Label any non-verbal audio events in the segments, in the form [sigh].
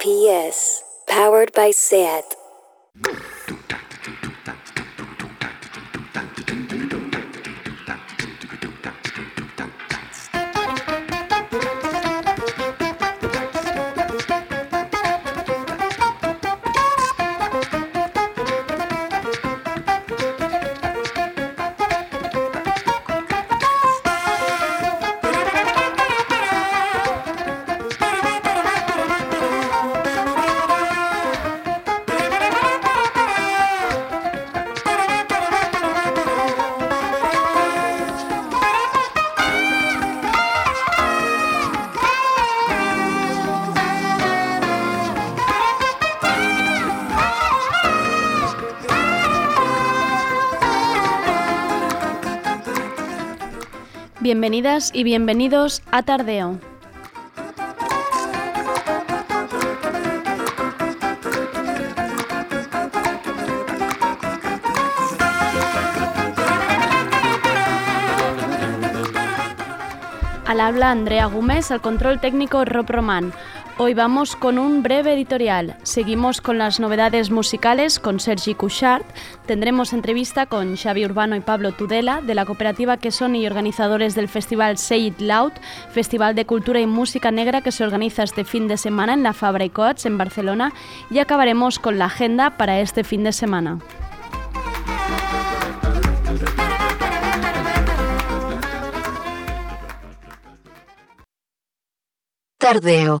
SPS, powered by SAT. Bienvenidas y bienvenidos a Tardeo. Al habla Andrea Gómez, al control técnico Rob Román. Hoy vamos con un breve editorial. Seguimos con las novedades musicales con Sergi Couchard. Tendremos entrevista con Xavi Urbano y Pablo Tudela de la cooperativa que son y organizadores del festival Say It Loud, festival de cultura y música negra que se organiza este fin de semana en la Fabra y Coats en Barcelona. Y acabaremos con la agenda para este fin de semana. Tardeo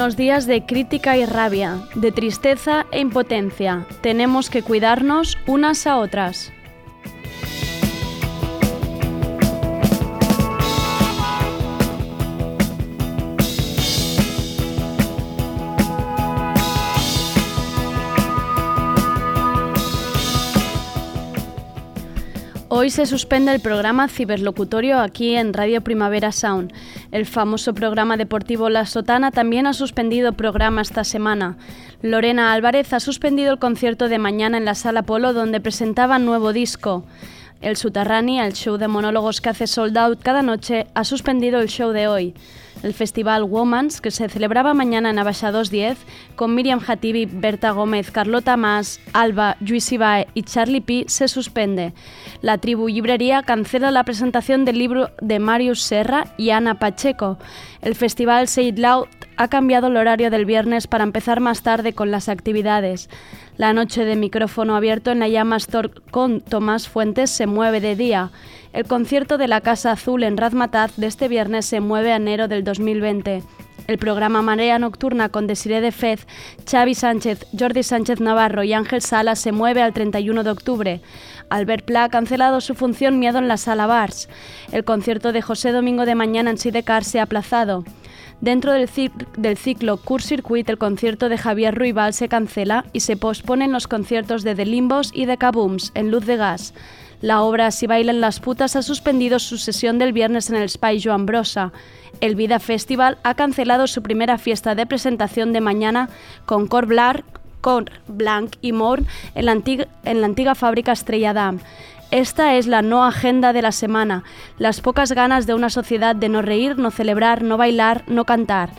Unos días de crítica y rabia, de tristeza e impotencia. Tenemos que cuidarnos unas a otras. Hoy se suspende el programa ciberlocutorio aquí en Radio Primavera Sound. El famoso programa deportivo La Sotana también ha suspendido programa esta semana. Lorena Álvarez ha suspendido el concierto de mañana en la Sala Polo donde presentaba nuevo disco. El Sutarrani, el show de monólogos que hace Sold Out cada noche, ha suspendido el show de hoy. El festival Womans, que se celebraba mañana en Abaixa 210, con Miriam Hatibi, Berta Gómez, Carlota Mas, Alba, Luis Ibae y Charlie P, se suspende. La tribu Librería cancela la presentación del libro de Marius Serra y Ana Pacheco. El festival It Loud ha cambiado el horario del viernes para empezar más tarde con las actividades. La noche de micrófono abierto en la Llama Store con Tomás Fuentes se mueve de día. El concierto de la Casa Azul en Razmataz de este viernes se mueve a enero del 2020. El programa Marea Nocturna con Desiree de Fez, Xavi Sánchez, Jordi Sánchez Navarro y Ángel Sala se mueve al 31 de octubre. Albert Pla ha cancelado su función Miedo en la Sala Bars. El concierto de José Domingo de Mañana en Sidecar se ha aplazado. Dentro del, ciclo Cur Circuit, el concierto de Javier Ruibal se cancela y se posponen los conciertos de The Limbos y de Kabooms en Luz de Gas. La obra Si bailan las putas ha suspendido su sesión del viernes en el Spy Joan Brosa. El Vida Festival ha cancelado su primera fiesta de presentación de mañana con Cor Blanc, Blanc y Morn en la, en la antigua fábrica Estrella Damm. Esta es la no agenda de la semana, las pocas ganas de una sociedad de no reír, no celebrar, no bailar, no cantar.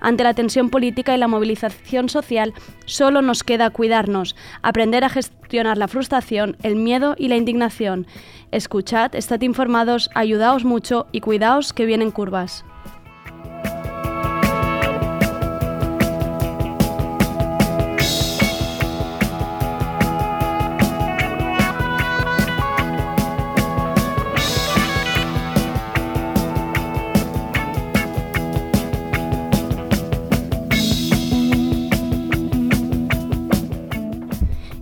Ante la tensión política y la movilización social, solo nos queda cuidarnos, aprender a gestionar la frustración, el miedo y la indignación. Escuchad, estad informados, ayudaos mucho y cuidaos que vienen curvas.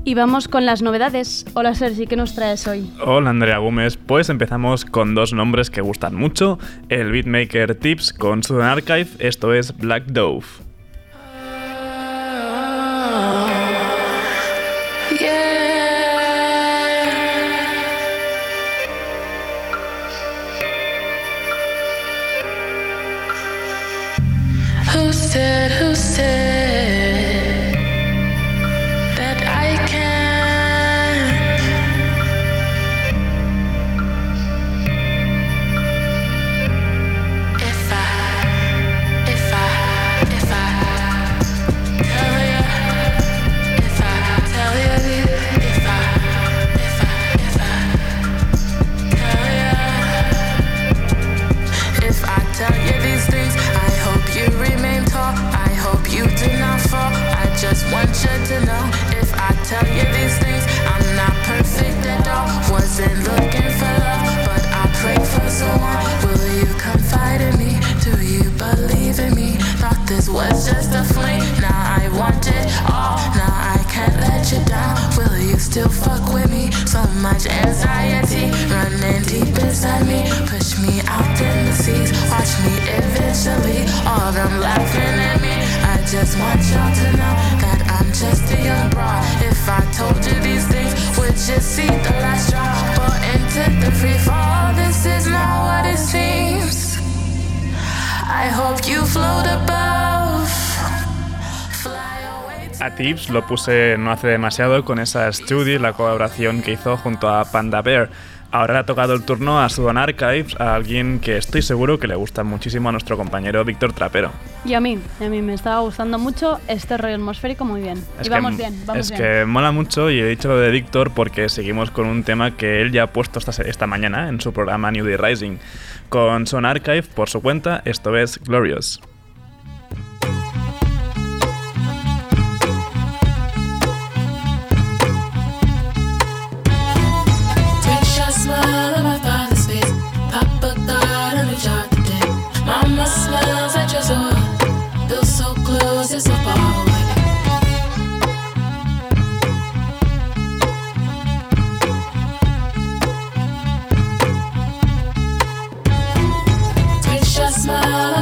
Y vamos con las novedades. Hola Sergi, ¿qué nos traes hoy? Hola Andrea Gómez, pues empezamos con dos nombres que gustan mucho, el beatmaker Tips con su Archive, esto es Black Dove. Tips lo puse no hace demasiado con esa Study, la colaboración que hizo junto a Panda Bear. Ahora le ha tocado el turno a Sudan Archives, a alguien que estoy seguro que le gusta muchísimo a nuestro compañero Víctor Trapero. Y a mí, a mí me estaba gustando mucho este rollo atmosférico muy bien. y vamos bien, vamos es que mola mucho y he dicho lo de Víctor porque seguimos con un tema que él ya ha puesto esta, esta mañana en su programa New Day Rising. Con Son Archive por su cuenta, esto es Glorious. smile.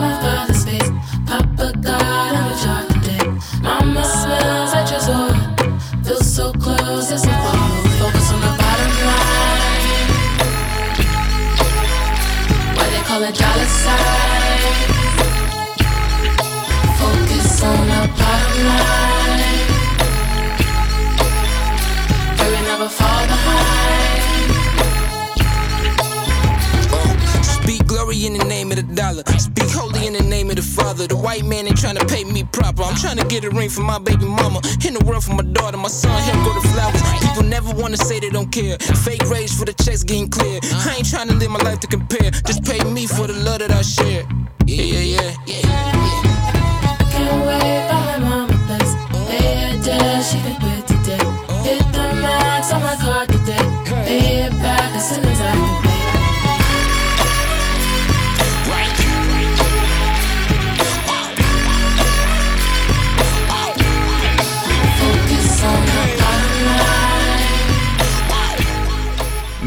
Trying to pay me proper. I'm trying to get a ring for my baby mama. In the world for my daughter, my son, him go to flowers. People never wanna say they don't care. Fake rage for the checks getting clear. I ain't trying to live my life to compare. Just pay me for the love that I share. Yeah, yeah. yeah.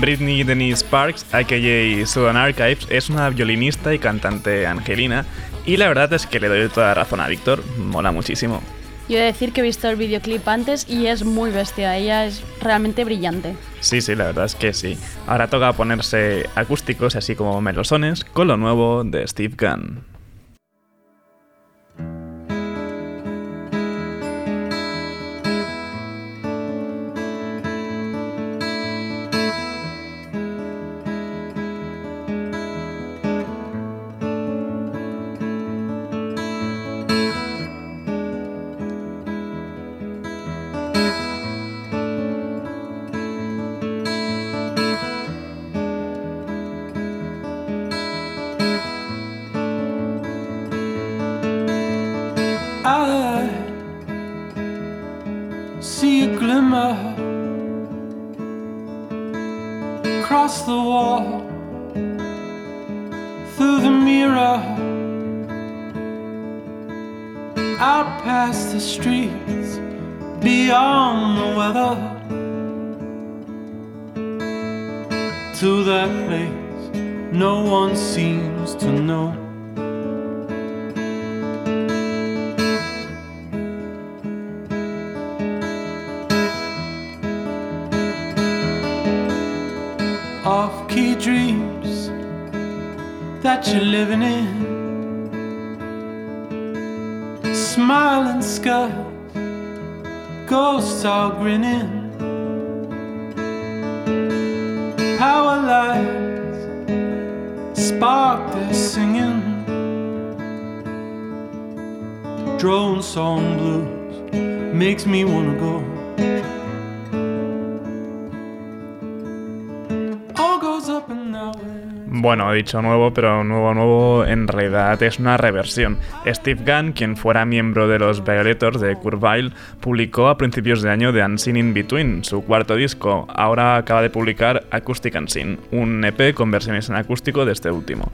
Britney Denise Sparks, a.k.a. Sudan Archives, es una violinista y cantante angelina y la verdad es que le doy toda la razón a Víctor, mola muchísimo. Yo he de decir que he visto el videoclip antes y es muy bestia, ella es realmente brillante. Sí, sí, la verdad es que sí. Ahora toca ponerse acústicos así como melosones con lo nuevo de Steve Gunn. Dicho nuevo, pero nuevo, nuevo en realidad es una reversión. Steve Gunn, quien fuera miembro de los Violators de Curvile, publicó a principios de año The Unseen in Between, su cuarto disco. Ahora acaba de publicar Acoustic Unseen, un EP con versiones en acústico de este último.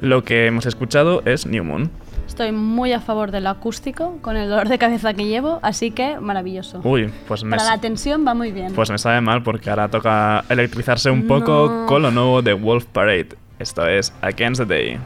Lo que hemos escuchado es New Moon. Estoy muy a favor del acústico, con el dolor de cabeza que llevo, así que maravilloso. Uy, pues me, Para la tensión va muy bien. pues me sabe mal porque ahora toca electrizarse un poco con lo nuevo de Wolf Parade. Esto es Against the Day.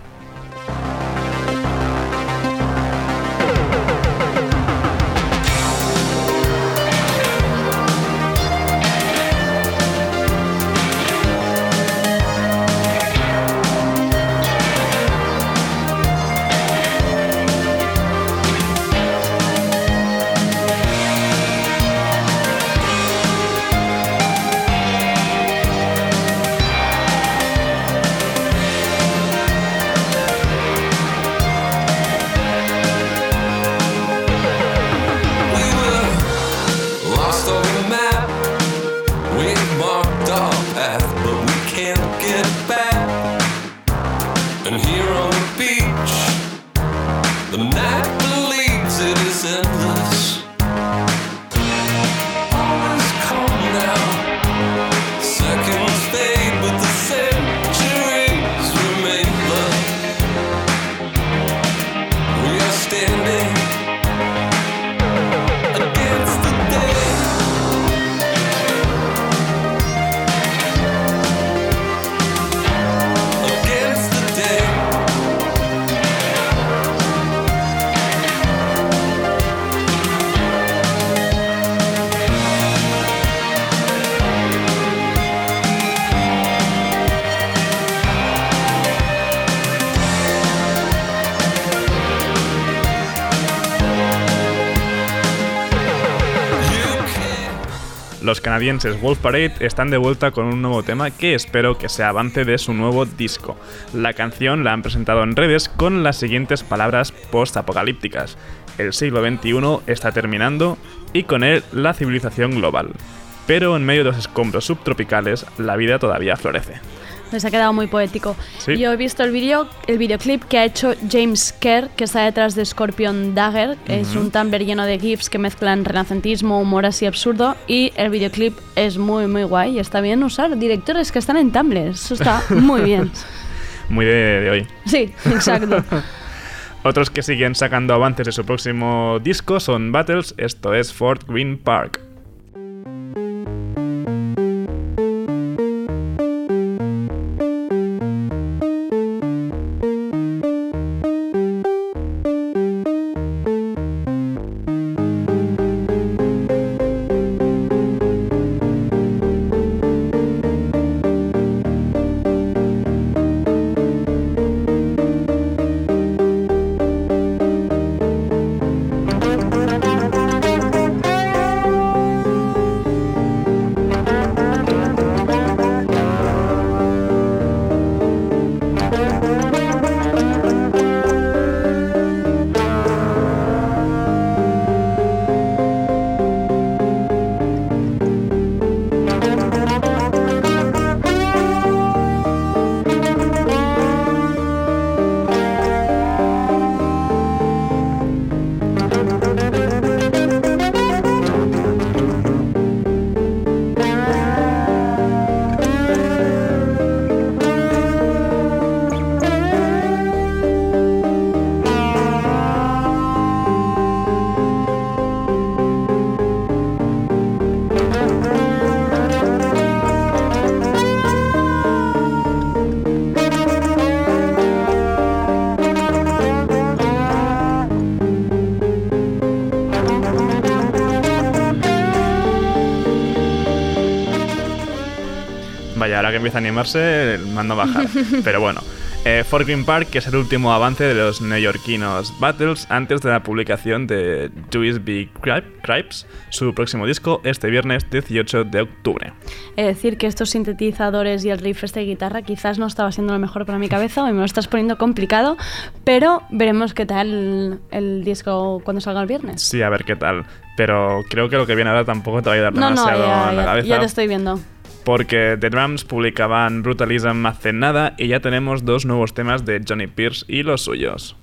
Wolf Parade están de vuelta con un nuevo tema que espero que sea avance de su nuevo disco. La canción la han presentado en redes con las siguientes palabras post-apocalípticas. El siglo XXI está terminando y con él la civilización global. Pero en medio de los escombros subtropicales, la vida todavía florece. Les ha quedado muy poético. Sí. Yo he visto el vídeo, el videoclip que ha hecho James Kerr, que está detrás de Scorpion Dagger, es un Tumblr lleno de GIFs que mezclan renacentismo, humor así absurdo, y el videoclip es muy, muy guay. y Está bien usar directores que están en Tumblr, eso está [laughs] muy bien. Muy de, de hoy. Sí, exacto. [laughs] Otros que siguen sacando avances de su próximo disco son Battles, esto es Fort Green Park. Ahora que empieza a animarse, mando a bajar. [laughs] Pero bueno. Eh, For Green Park, que es el último avance de los neoyorquinos Battles antes de la publicación de Juice B. Cripes, su próximo disco, este viernes 18 de octubre. Es decir, que estos sintetizadores y el riff este de guitarra quizás no estaba siendo lo mejor para mi cabeza y me lo estás poniendo complicado, pero veremos qué tal el, disco cuando salga el viernes. Sí, a ver qué tal. Pero creo que lo que viene ahora tampoco te va a ayudar No, no, demasiado ya, en la ya- cabeza. ya te estoy viendo. Porque The Drums publicaban Brutalism hace nada y ya tenemos dos nuevos temas de Johnny Pierce y los suyos.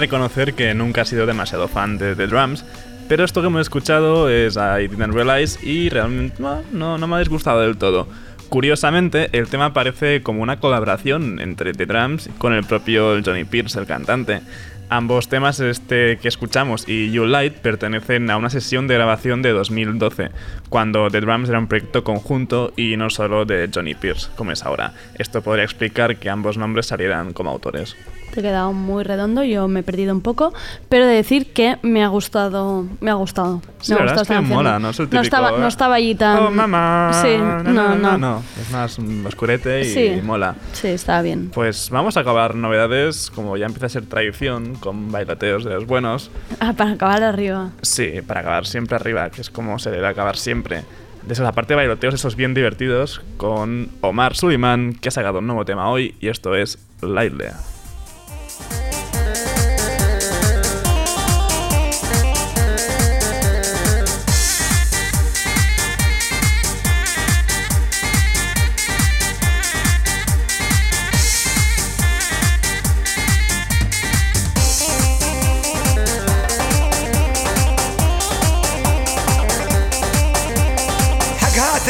Reconocer que nunca he sido demasiado fan de The Drums, pero esto que hemos escuchado es I Didn't Realize y realmente no, no, no me ha disgustado del todo. Curiosamente, el tema parece como una colaboración entre The Drums con el propio Johnny Pierce, el cantante. Ambos temas, este que escuchamos y You Light, pertenecen a una sesión de grabación de 2012, cuando The Drums era un proyecto conjunto y no solo de Johnny Pierce, como es ahora. Esto podría explicar que ambos nombres salieran como autores te ha quedado muy redondo, yo me he perdido un poco, pero de decir que me ha gustado, me ha gustado. Sí, me la ha gustado es que mola, no, es el típico, no, estaba, no estaba allí oh, tan... Oh, mamá. Sí, no no, no, no, no. Es más oscurete y, sí, y mola. Sí, está bien. Pues vamos a acabar novedades, como ya empieza a ser tradición, con bailateos de los buenos. Ah, para acabar arriba. Sí, para acabar siempre arriba, que es como se debe acabar siempre desde la parte de bailoteos esos bien divertidos con Omar Suleiman, que ha sacado un nuevo tema hoy y esto es La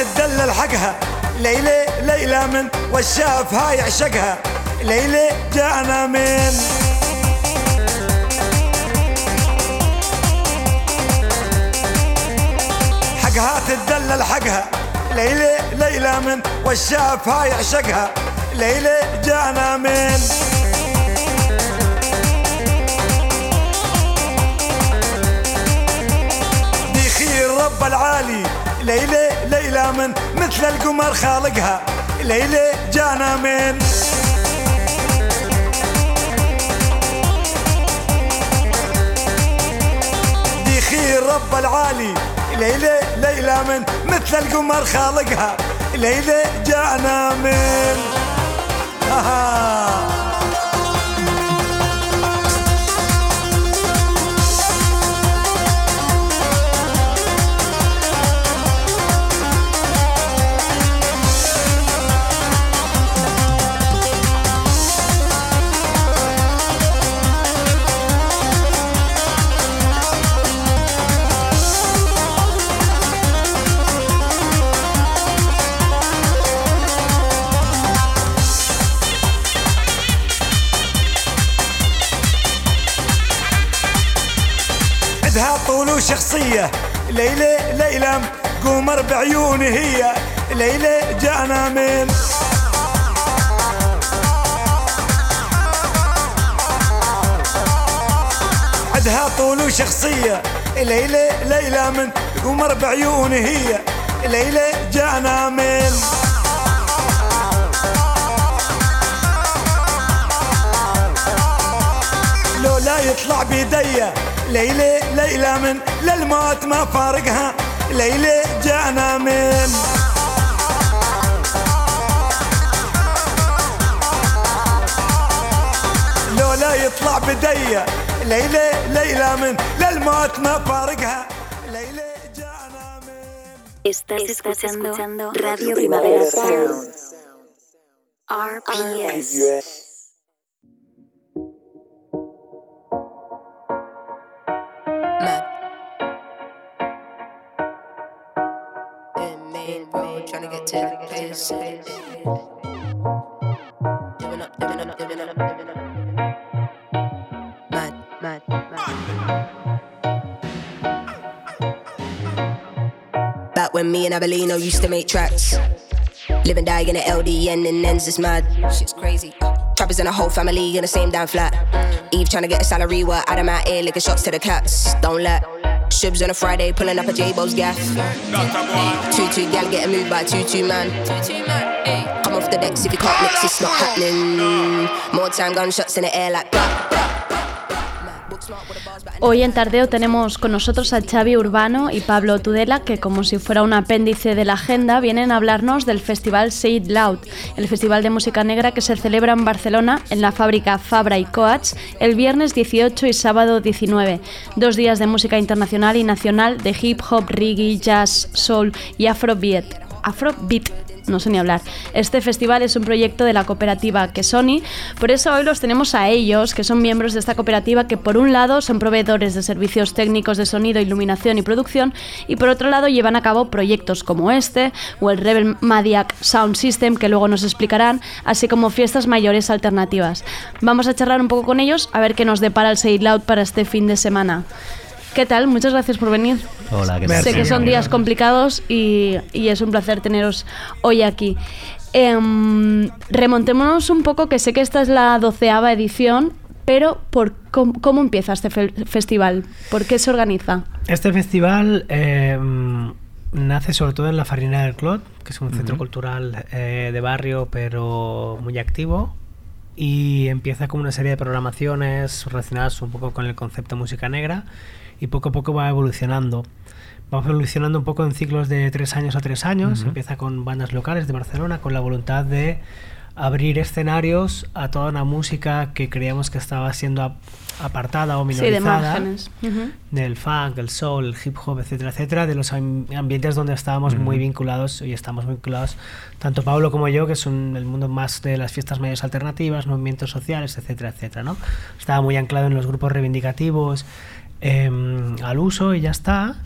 تدلل حقها. ليلى ليلى من والشافها يعشقها ليلى جانا من حقها تدلل حقها. ليلى ليلى من والشافها يعشقها ليلى جانا من رب العالي. ليلى ليلى من مثل القمر خالقها. ليلى جانا من. دي خير رب العالي. ليلى ليلى من مثل القمر خالقها. ليلى جانا من. آه. طول وشخصية ليلى ليلى قمر بعيوني هي. ليلى جانا من عدها طول وشخصية ليلى ليلى من قمر بعيوني هي. ليلى جانا من لو لا يطلع بيديا ليلى ليلى من للموت ما فارقها. ليلى جانا من. لو لا يطلع بديا ليلى ليلى من للموت ما فارقها. ليلى جانا من. Estás, escuchando, Radio Primavera Sound. RPS. Mad, mad, mad. Back when me and Abelino used to make tracks. Live and die in the LDN and ends is mad. Shit's crazy. Trappers and a whole family in the same damn flat. Eve trying to get a salary, while Adam out here licking shots to the cats. Don't let. Shibs on a Friday, pulling up a J-Bo's gaff. Two two gal getting moved by two two man. Come off the decks if you can't mix, it's not happening. More time, gunshots in the air like. Blah, blah. Hoy en Tardeo tenemos con nosotros a Xavi Urbano y Pablo Tudela, que como si fuera un apéndice de la agenda, vienen a hablarnos del festival Say It Loud, el festival de música negra que se celebra en Barcelona, en la fábrica Fabra y Coats, el viernes 18 y sábado 19. Dos días de música internacional y nacional de hip hop, reggae, jazz, soul y afrobeat. Afrobeat no sé ni hablar. Este festival es un proyecto de la cooperativa que Sony, por eso hoy los tenemos a ellos, que son miembros de esta cooperativa que por un lado son proveedores de servicios técnicos de sonido, iluminación y producción y por otro lado llevan a cabo proyectos como este o el Rebel Madiac Sound System que luego nos explicarán, así como fiestas mayores alternativas. Vamos a charlar un poco con ellos a ver qué nos depara el Say Loud para este fin de semana. ¿Qué tal? Muchas gracias por venir. Hola, ¿qué tal? Sé que son días complicados y, y es un placer teneros hoy aquí. Em, remontémonos un poco, que sé que esta es la doceava edición, pero por cómo, cómo empieza este fe- festival? ¿Por qué se organiza? Este festival eh, nace sobre todo en la Farinera del Clot, que es un centro cultural eh, de barrio, pero muy activo. Y empieza con una serie de programaciones relacionadas un poco con el concepto música negra y poco a poco va evolucionando. Va evolucionando un poco en ciclos de tres años a tres años. Ujú. Empieza con bandas locales de Barcelona con la voluntad de abrir escenarios a toda una música que creíamos que estaba siendo ap- apartada o Sí, de minorizada márgenes. Ujú. del funk, el soul, el hip hop, etcétera, etcétera, de los am- ambientes donde estábamos muy Ujú. vinculados y estamos muy vinculados, tanto Pablo como yo, que es un- el mundo más de las fiestas mayores alternativas, movimientos sociales, etcétera, etcétera, ¿no? Estaba muy anclado en los grupos reivindicativos, em, al uso y ya está.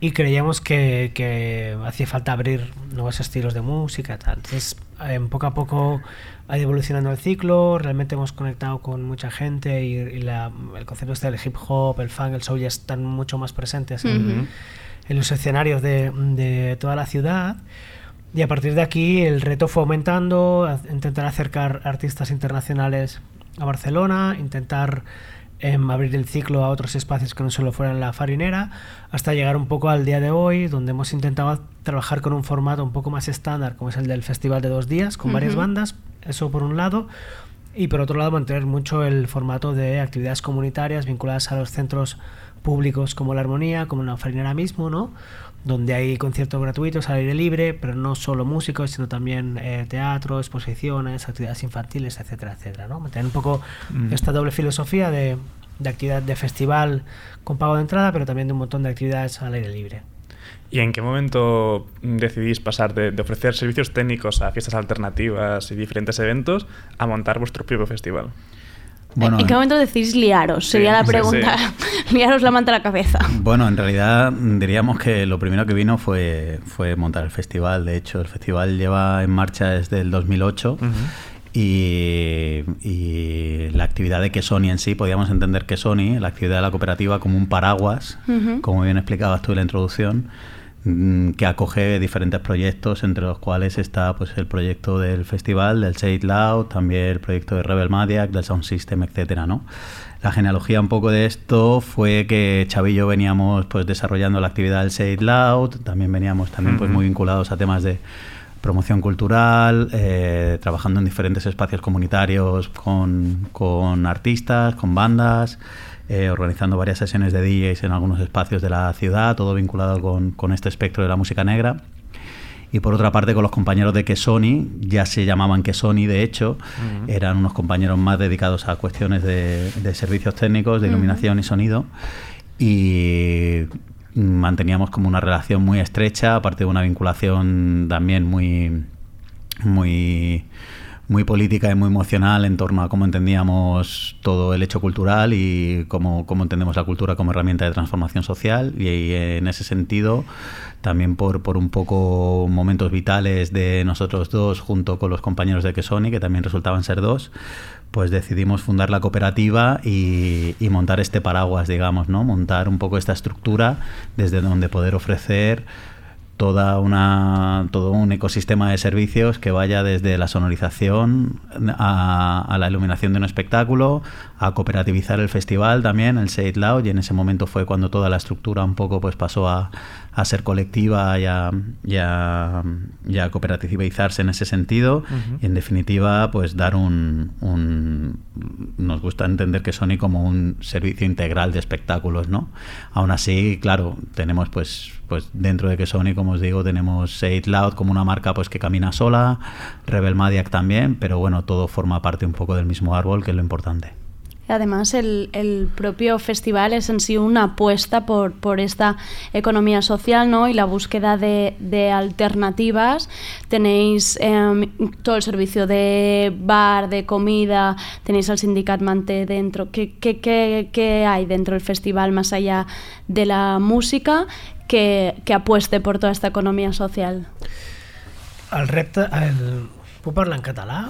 Y creíamos que, que hacía falta abrir nuevos estilos de música. Tal. Entonces, em, poco a poco ha ido evolucionando el ciclo, realmente hemos conectado con mucha gente y, y la- el concepto este del hip hop, el funk, el soul ya están mucho más presentes en, Ujú. en los escenarios de, de toda la ciudad. Y a partir de aquí el reto fue aumentando, intentar acercar artistas internacionales a Barcelona, intentar em, abrir el ciclo a otros espacios que no solo fueran la farinera, hasta llegar un poco al día de hoy, donde hemos intentado trabajar con un formato un poco más estándar, como es el del festival de dos días, con varias bandas, eso por un lado, y por otro lado mantener mucho el formato de actividades comunitarias vinculadas a los centros públicos como la Armonía, como la Farinera mismo, ¿no? donde hay conciertos gratuitos al aire libre, pero no solo músicos, sino también eh, teatro, exposiciones, actividades infantiles, etcétera, etcétera. ¿no? Mantener un poco Mm. esta doble filosofía de, de actividad de festival con pago de entrada, pero también de un montón de actividades al aire libre. ¿Y en qué momento decidís pasar de, de ofrecer servicios técnicos a fiestas alternativas y diferentes eventos a montar vuestro propio festival? Bueno, ¿En qué momento decís liaros? Sí, Sería la sí, pregunta. [laughs] liaros la manta a la cabeza. Bueno, en realidad diríamos que lo primero que vino fue, fue montar el festival. De hecho, el festival lleva en marcha desde el 2008. Ujú. Y, y la actividad de que Sony en sí, podíamos entender que Sony, la actividad de la cooperativa, como un paraguas, Ujú. como bien explicabas tú en la introducción, que acoge diferentes proyectos, entre los cuales está pues el proyecto del festival, del It Loud, también el proyecto de Rebel Maniac, del Sound System, etcétera, ¿no? La genealogía un poco de esto fue que yo veníamos pues desarrollando la actividad del It Loud, también veníamos también pues muy vinculados a temas de promoción cultural, eh, trabajando en diferentes espacios comunitarios con, con artistas, con bandas, eh, organizando varias sesiones de DJs en algunos espacios de la ciudad, todo vinculado con, con este espectro de la música negra. Y por otra parte, con los compañeros de Quesoni, ya se llamaban Quesoni, de hecho, eran unos compañeros más dedicados a cuestiones de, de servicios técnicos, de iluminación y sonido. Y manteníamos como una relación muy estrecha, aparte de una vinculación también muy, muy, muy política y muy emocional en torno a cómo entendíamos todo el hecho cultural y cómo, cómo entendemos la cultura como herramienta de transformación social. Y, en ese sentido, también por, por un poco momentos vitales de nosotros dos, junto con los compañeros de Quesoni, que también resultaban ser dos, pues decidimos fundar la cooperativa y, y montar este paraguas, digamos, ¿no? Montar un poco esta estructura desde donde poder ofrecer toda una, todo un ecosistema de servicios que vaya desde la sonorización a, la iluminación de un espectáculo, a cooperativizar el festival también, el It Loud, y en ese momento fue cuando toda la estructura un poco pues pasó a, a ser colectiva y a, y a- y a cooperativizarse en ese sentido. Y en definitiva, pues dar un, un- Nos gusta entender que Sony como un servicio integral de espectáculos, ¿no? Aún así, claro, tenemos pues pues dentro de que Sony, como os digo, tenemos Say It Loud como una marca pues que camina sola, Rebel Madiac también, pero bueno, todo forma parte un poco del mismo árbol, que es lo importante. Además, el, el propio festival es en sí una apuesta por, por esta economía social ¿no? y la búsqueda de, de alternativas. Tenéis em, todo el servicio de bar, de comida, tenéis al Sindicat Mante dentro. ¿Qué, qué, qué, qué hay dentro del festival más allá de la música que, que apueste por toda esta economía social? El repte... El... Puc parlar en català?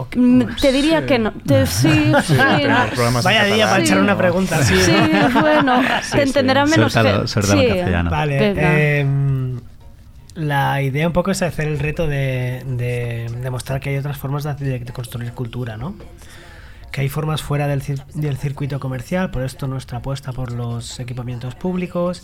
O què? Mm, Te diría que no. Te- [laughs] sí, sí. Vaya día para echar Sí. una pregunta así, Sí, ¿no? bueno, [laughs] Sí, te sí. entenderá menos Suéltalo, que- suéltalo en castellano. Vale, eh, la idea un poco es hacer el reto de, de demostrar que hay otras formas de, construir cultura, ¿no? Que hay formas fuera del, cir- del circuito comercial, por esto nuestra apuesta por los equipamientos públicos,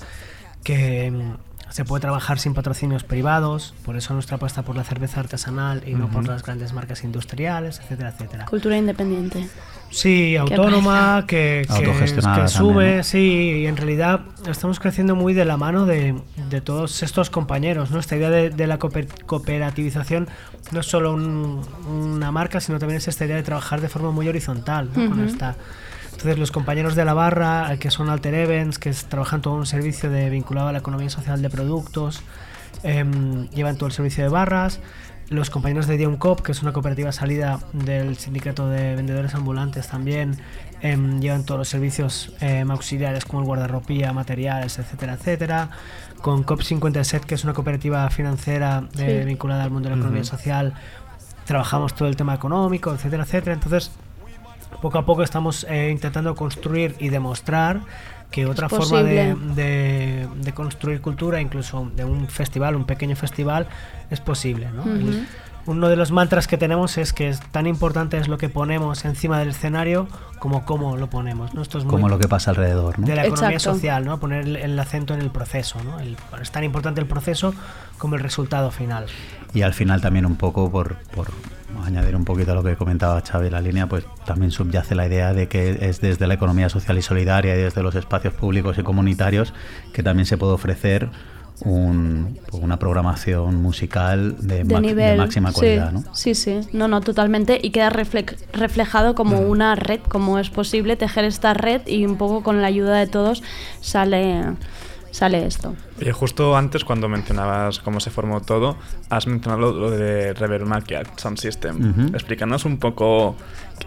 que mm, se puede trabajar sin patrocinios privados, por eso nuestra apuesta por la cerveza artesanal y no por las grandes marcas industriales, etcétera, etcétera. Cultura independiente. Sí, autónoma, que, que, sube, también, ¿no? sí, y en realidad estamos creciendo muy de la mano de, de todos estos compañeros, ¿no? Esta idea de, de la cooper- cooperativización no es solo un- una marca, sino también es esta idea de trabajar de forma muy horizontal, ¿no? Con esta- Entonces los compañeros de la barra, eh, que son Alter Events, que es- trabajan todo un servicio de, vinculado a la economía social de productos, em, llevan todo el servicio de barras. Los compañeros de Dion Cop, que es una cooperativa salida del sindicato de vendedores ambulantes también, em, llevan todos los servicios em, auxiliares como el guardarropía, materiales, etcétera, etcétera. Con COP57, que es una cooperativa financiera eh, Sí. vinculada al mundo de la economía Ujú. social, trabajamos todo el tema económico, etcétera, etcétera. Entonces, poco a poco estamos eh, intentando construir y demostrar que otra forma de, posible. de- de construir cultura, incluso de un festival, un pequeño festival, es posible. ¿no? Uno de los mantras que tenemos es que es tan importante es lo que ponemos encima del escenario como cómo lo ponemos. ¿no? Esto es muy Como lo que pasa alrededor, ¿no? de la economía Exacto. social, ¿no? poner el, el acento en el proceso. ¿no? El- es tan importante el proceso como el resultado final. Y al final también un poco por, por añadir un poquito a lo que comentaba Xavi la línea, pues también subyace la idea de que es desde la economía social y solidaria y desde los espacios públicos y comunitarios que también se puede ofrecer un- pues una programación musical de, de máxima sí, calidad, ¿no? Sí, sí, no, no, totalmente. Y queda refle- reflejado como Mm. una red, como es posible tejer esta red y un poco con la ayuda de todos sale, sale esto. Oye, justo antes cuando mencionabas cómo se formó todo, has mencionado lo de Reverb Market Sound System. Ujú. Explícanos un poco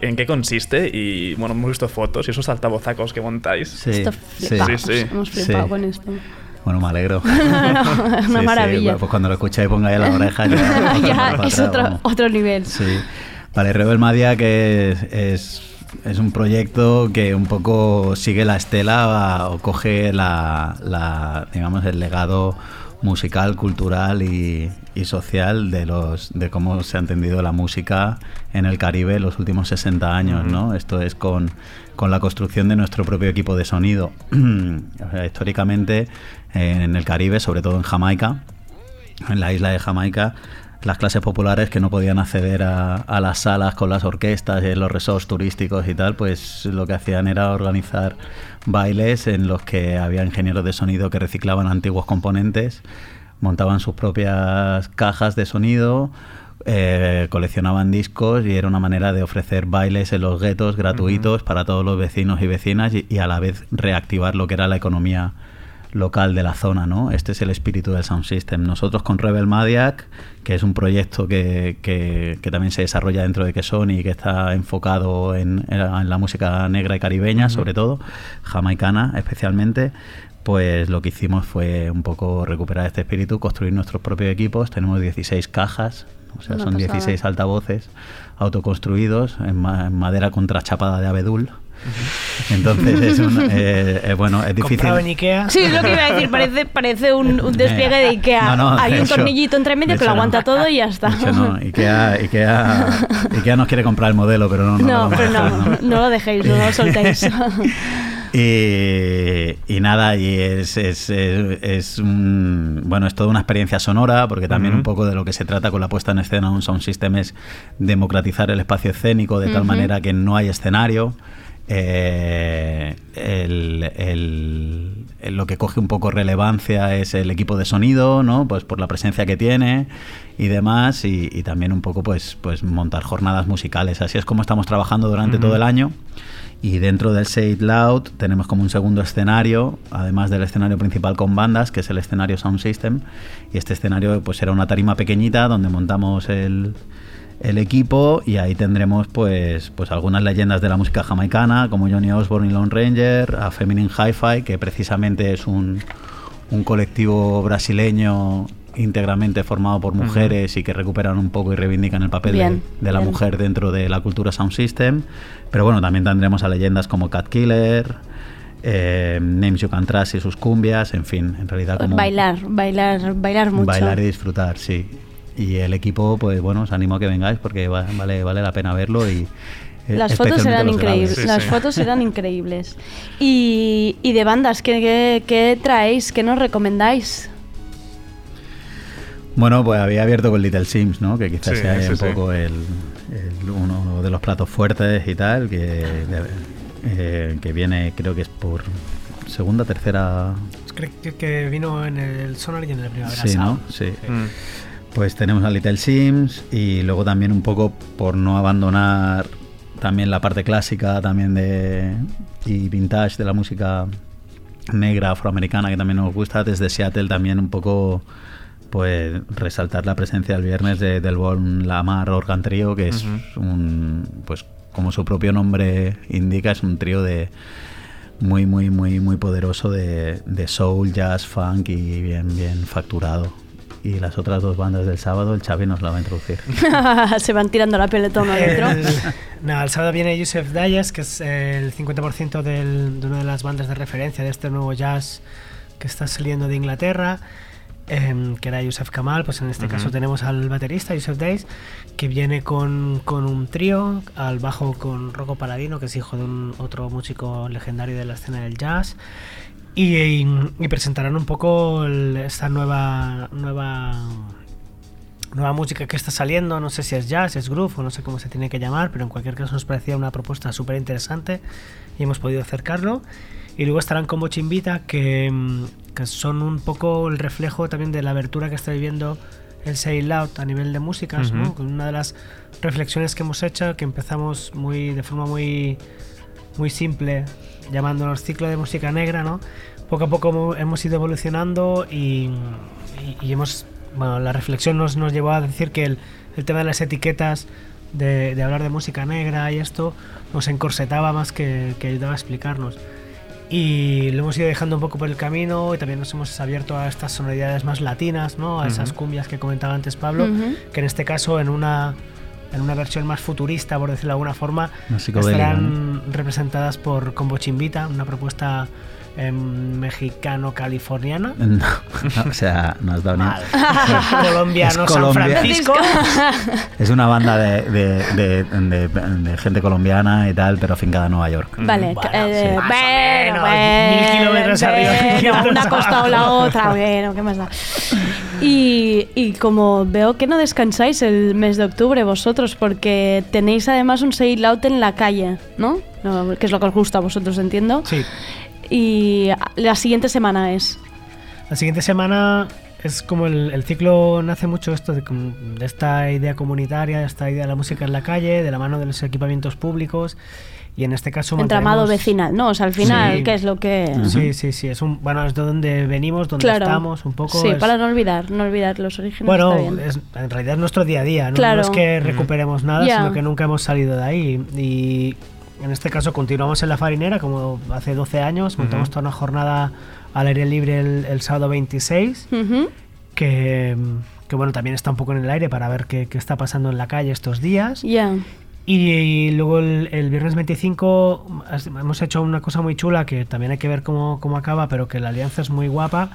en qué consiste y, bueno, hemos visto fotos y esos altabozacos que montáis. Sí, Esto sí. flipamos, Sí, sí. Hemos flipado Sí. con esto. Bueno, me alegro. Una [laughs] Sí, sí, maravilla. pues cuando lo escucháis pongáis [laughs] la oreja ya, ya, es atrás, otro, otro nivel. Sí. Vale, Rebel Madia que es, es, es un proyecto que un poco sigue la estela o coge la, la, digamos, el legado musical, cultural y, y social de los de cómo se ha entendido la música en el Caribe en los últimos 60 años, ¿no? Esto es con, con la construcción de nuestro propio equipo de sonido. [clears throat] O sea, históricamente eh, en el Caribe, sobre todo en Jamaica, en la isla de Jamaica, las clases populares que no podían acceder a, a las salas con las orquestas y los resorts turísticos y tal, pues lo que hacían era organizar bailes en los que había ingenieros de sonido que reciclaban antiguos componentes, montaban sus propias cajas de sonido, eh, coleccionaban discos y era una manera de ofrecer bailes en los guetos gratuitos para todos los vecinos y vecinas y, y a la vez reactivar lo que era la economía local de la zona, ¿no? Este es el espíritu del Sound System. Nosotros con Rebel Madiac, que es un proyecto que, que- que también se desarrolla dentro de Quesoni y que está enfocado en, en la música negra y caribeña, sobre todo, jamaicana especialmente, pues lo que hicimos fue un poco recuperar este espíritu, construir nuestros propios equipos. Tenemos 16 cajas, o sea, Una son pasada. 16 altavoces autoconstruidos en, ma- en madera contrachapada de abedul. Entonces es un, eh, eh, bueno, es difícil. Comprado en Ikea. Sí, es lo que iba a decir, parece, parece un, un despliegue de Ikea. No, no, Hay de un hecho- tornillito entre medio que lo hecho no. aguanta todo y ya está. De hecho, no, Ikea, Ikea, [laughs] Ikea nos quiere comprar el modelo, pero no, no, No, lo vamos a pero no, no lo dejéis, no lo soltéis. [laughs] Y, y nada, y es, es, es- es un- bueno, es toda una experiencia sonora, porque también Ujú. un poco de lo que se trata con la puesta en escena de un sound system es democratizar el espacio escénico de tal Ujú. manera que no hay escenario. Eh, el- el- el- lo que coge un poco relevancia es el equipo de sonido, ¿no? Pues por la presencia que tiene y demás, y, y también un poco pues, pues montar jornadas musicales. Así es como estamos trabajando durante todo el año. Y dentro del Say It Loud tenemos como un segundo escenario, además del escenario principal con bandas, que es el escenario Sound System. Y este escenario pues era una tarima pequeñita donde montamos el, el equipo y ahí tendremos pues, pues algunas leyendas de la música jamaicana, como Johnny Osborne y Lone Ranger, a Feminine Hi-Fi, que precisamente es un, un colectivo brasileño íntegramente formado por mujeres y que recuperan un poco y reivindican el papel de- de, la bien. mujer dentro de la cultura Sound System. Pero bueno, también tendremos a leyendas como Cat Killer, eh, Names You Can Trust y sus cumbias, en fin, en realidad como bailar, bailar, bailar mucho. bailar y disfrutar, sí. Y el equipo, pues bueno, os animo a que vengáis porque va- vale, vale la pena verlo y eh, Las fotos eran increíbles. Las fotos eran [laughs] increíbles. Y, y de bandas, ¿qué, qué, qué traéis? ¿Qué nos recomendáis? Bueno, pues había abierto con Little Sims, ¿no? Que quizás Sí, sea un sí. poco el, el- uno de los platos fuertes y tal, que, eh, que viene, creo que es por segunda, tercera Creo que- que vino en el Sonar y en el Primavera Sí, ¿no? Sí. Pues tenemos a Little Sims y luego también un poco por no abandonar también la parte clásica también de y vintage de la música negra afroamericana que también nos gusta desde Seattle también un poco pues resaltar la presencia el viernes de, del Bon Lamar Organ Trio que es un pues como su propio nombre indica es un trío de muy muy muy muy poderoso de, de soul, jazz, funk y bien bien facturado. Y las otras dos bandas del sábado, el Xavi nos la va a introducir. [laughs] Se van tirando la peletón adentro. El, [laughs] nada, el sábado viene Yusef Dayas, que es el 50% del- de una de las bandas de referencia de este nuevo jazz que está saliendo de Inglaterra, em, que era Yusef Kamal. Pues en este Ujú. caso tenemos al baterista Yusef Days, que viene con, con un trío, al bajo con Rocco Paladino, que es hijo de un otro músico legendario de la escena del jazz. Y, y- y presentarán un poco el- esta nueva nueva nueva música que está saliendo, no sé si es jazz, es groove o no sé cómo se tiene que llamar, pero en cualquier caso nos parecía una propuesta súper interesante y hemos podido acercarlo. Y luego estarán con Bochimbita, que, que son un poco el reflejo también de la abertura que está viviendo el Loud a nivel de músicas, ¿no? Ujú. Con una de las reflexiones que hemos hecho, que empezamos muy de forma muy muy simple, llamándonos ciclo de música negra, ¿no? Poco a poco hemo- hemos ido evolucionando y, y- y hemos, bueno, la reflexión nos, nos llevó a decir que el, el tema de las etiquetas, de, de hablar de música negra y esto, nos encorsetaba más que, que ayudaba a explicarnos. Y lo hemos ido dejando un poco por el camino y también nos hemos abierto a estas sonoridades más latinas, ¿no? A esas Ujú. cumbias que comentaba antes Pablo, Ujú. que en este caso en una en una versión más futurista, por decirlo de alguna forma, estarán representadas por Combo Chimbita, una propuesta em, mexicano-californiana. No, [laughs] no, o sea, no has dado ni... Colombiano, Es [laughs] San Colombia. Francisco. [laughs] Es una banda de, de- de- de- de gente colombiana y tal, pero afincada en Nueva York. Vale, Bueno, eh, sí, más o bueno, menos, bueno, mil kilómetros arriba, una costa o la otra, bueno, ¿qué más da? Y, y como veo que no descansáis el mes de octubre vosotros, porque tenéis además un sail out en la calle, ¿no? No, Que es lo que os gusta a vosotros, entiendo. Sí. Y la siguiente semana es. La siguiente semana es como el, el ciclo nace mucho esto de, com- de esta idea comunitaria, de esta idea de la música en la calle, de la mano de los equipamientos públicos y en este caso Entramado mantenemos- vecinal, ¿no? O sea, al final, Sí. ¿qué es lo que...? Sí, sí, sí, es un bueno, es de donde venimos, donde Claro. estamos, un poco Sí, es- para no olvidar, no olvidar los orígenes. Bueno, está bien. es- en realidad es nuestro día a día, ¿no? Claro. No es que recuperemos nada, Ya. sino que nunca hemos salido de ahí. Y en este caso continuamos en la farinera, como hace 12 años, montamos Ujú. toda una jornada al aire libre el, el sábado 26, Ujú. que, que bueno, también está un poco en el aire para ver qué, qué está pasando en la calle estos días. Ya. Y, luego el, el viernes 25 has- hemos hecho una cosa muy chula que también hay que ver cómo, cómo acaba, pero que la alianza es muy guapa,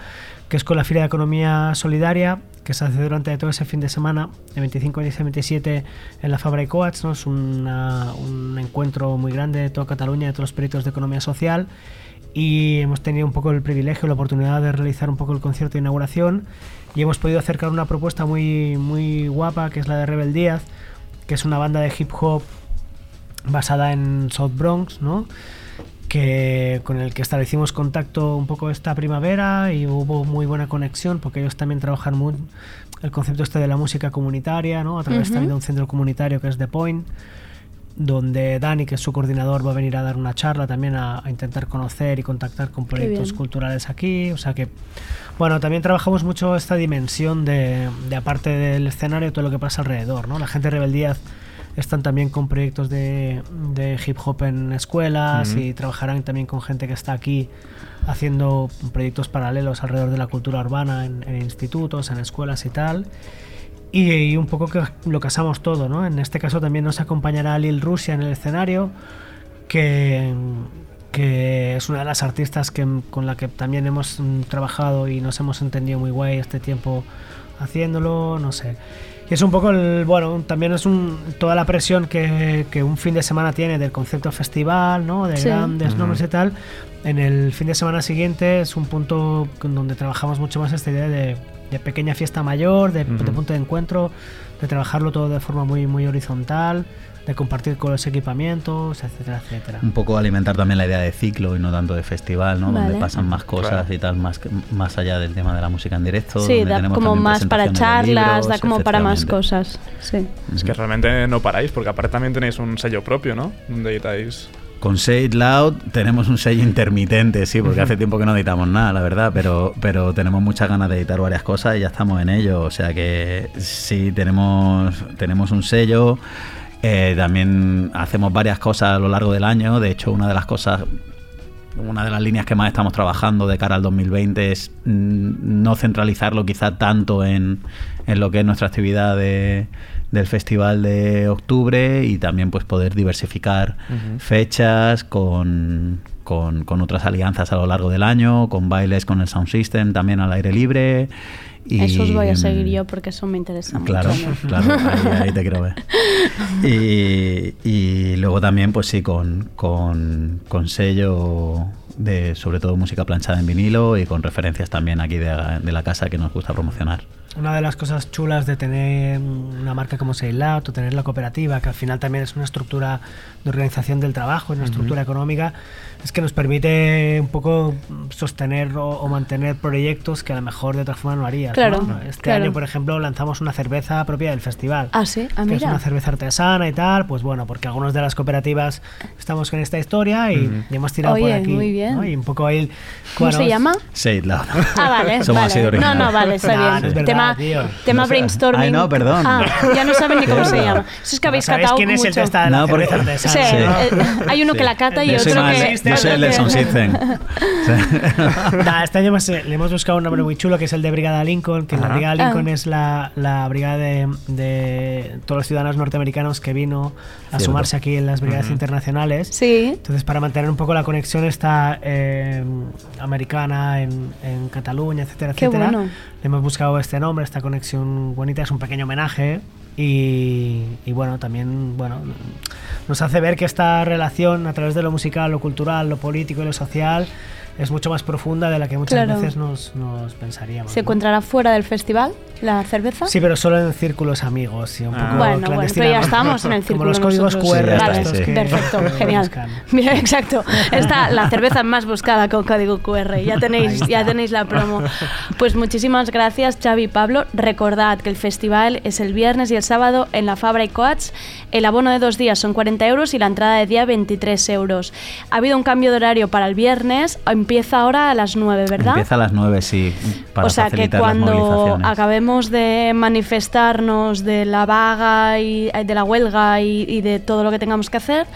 que es con la Feria de Economía Solidaria, que se hace durante todo ese fin de semana, de 25, 26, 27, en la Fabra y Coats. ¿no? Es una- un encuentro muy grande de toda Cataluña, de todos los proyectos de economía social. Y hemos tenido un poco el privilegio, la oportunidad de realizar un poco el concierto de inauguración. Y hemos podido acercar una propuesta muy, muy guapa, que es la de Rebel Díaz, que es una banda de hip hop basada en South Bronx, ¿no? Que, con el que establecimos contacto un poco esta primavera y hubo muy buena conexión porque ellos también trabajan muy el concepto este de la música comunitaria, ¿no? A través Ujú. también de un centro comunitario que es The Point, donde Dani, que es su coordinador, va a venir a dar una charla también a, a intentar conocer y contactar con proyectos culturales aquí. O sea que, bueno, también trabajamos mucho esta dimensión de, de aparte del escenario, todo lo que pasa alrededor, ¿no? La gente de Rebeldía están también con proyectos de, de hip hop en escuelas y trabajarán también con gente que está aquí haciendo proyectos paralelos alrededor de la cultura urbana en, en institutos, en escuelas y tal. Y, y un poco que lo casamos todo, ¿no? En este caso también nos acompañará Lil Rusia en el escenario, que, que es una de las artistas que, con la que también hemos mm, trabajado y nos hemos entendido muy guay este tiempo haciéndolo, no sé. Y es un poco el, bueno, también es un, toda la presión que, que un fin de semana tiene del concepto festival, ¿no? De Sí. grandes nombres y tal. En el fin de semana siguiente es un punto donde trabajamos mucho más esta idea de, de pequeña fiesta mayor, de, de punto de encuentro, de trabajarlo todo de forma muy, muy horizontal, de compartir con los equipamientos, etcétera, etcétera. Un poco alimentar también la idea de ciclo y no tanto de festival, ¿no? Vale. Donde pasan más cosas Claro. y tal, más, más allá del tema de la música en directo. Sí, donde da tenemos como más para charlas, libros, da como para más cosas. Sí. Es que realmente no paráis, porque aparte también tenéis un sello propio, ¿no? Donde editáis. Con Say It Loud tenemos un sello intermitente, sí, porque hace tiempo que no editamos nada, la verdad, pero, pero tenemos muchas ganas de editar varias cosas y ya estamos en ello. O sea que sí, tenemos, tenemos un sello. Eh, también hacemos varias cosas a lo largo del año. De hecho, una de las cosas una de las líneas que más estamos trabajando de cara al 2020 es mm, no centralizarlo quizá tanto en, en lo que es nuestra actividad de- del festival de octubre y también pues poder diversificar fechas con, con, con otras alianzas a lo largo del año, con bailes con el Sound System también al aire libre. Y, Eso os voy a seguir yo porque eso me interesa Claro, claro, ahí, ahí te quiero ver. [laughs] Y, y luego también, pues sí, con, con, con sello de sobre todo música planchada en vinilo y con referencias también aquí de, de la casa que nos gusta promocionar. Una de las cosas chulas de tener una marca como Seilat o tener la cooperativa, que al final también es una estructura de organización del trabajo, una estructura económica, es que nos permite un poco sostener o, o mantener proyectos que a lo mejor de otra forma no harías. Claro, ¿no? Este claro. año, por ejemplo, lanzamos una cerveza propia del festival. Ah, sí, ah, que es mira. una cerveza artesana y tal, pues bueno, porque algunos de las cooperativas estamos con esta historia y, Ujú. y hemos tirado por Oye, aquí. muy bien. bien. ¿no? Y un poco ahí... ¿Cómo se llama? Loud. Ah, vale. [laughs] Somos vale. así de no, no, vale, está bien. no es verdad, tema tío. tema No brainstorming. Ay, no, perdón. Ah, ya no saben ni cómo [laughs] se llama. Eso es que habéis ¿Sabes catado quién es el mucho. testa de la No, porque- [laughs] Sí, artesana, eh, no? hay uno que la cata y otro que... yo soy el de que-. Nah, [laughs] este año eh, le hemos buscado un nombre muy chulo que es el de Brigada Lincoln, que la. Brigada Lincoln Ah. es la, la brigada de, de todos los ciudadanos norteamericanos que vino a Cierto. sumarse aquí en las brigadas internacionales. Sí. Entonces, para mantener un poco la conexión esta eh, americana en, en Cataluña, etcétera, Qué etcétera, bueno. le hemos buscado este nombre, esta conexión bonita, es un pequeño homenaje y, y bueno, también bueno, nos hace ver que esta relación a través de lo musical, lo cultural, lo político y lo social es mucho más profunda de la que muchas Claro. veces nos, nos pensaríamos. ¿Se ¿no? encontrará fuera del festival la cerveza? Sí, pero solo en círculos amigos y un Ah. poco Bueno, bueno, pero ya estamos en el Como círculo los códigos. QR Sí, Vale, sí. que- perfecto, que [laughs] genial. [laughs] exacto. Está la cerveza más buscada con código QR. Ya tenéis, ya tenéis la promo. Pues muchísimas gracias, Xavi y Pablo. Recordad que el festival es el viernes y el sábado en la Fabra y Coats. El abono de dos días son 40 euros y la entrada de día 23 euros. Ha habido un cambio de horario para el viernes. Empieza ahora a las 9, ¿verdad? Empieza a las 9, sí, para o sea que cuando acabemos de manifestarnos de la vaga y eh, de la huelga y, y de todo lo que tengamos que hacer,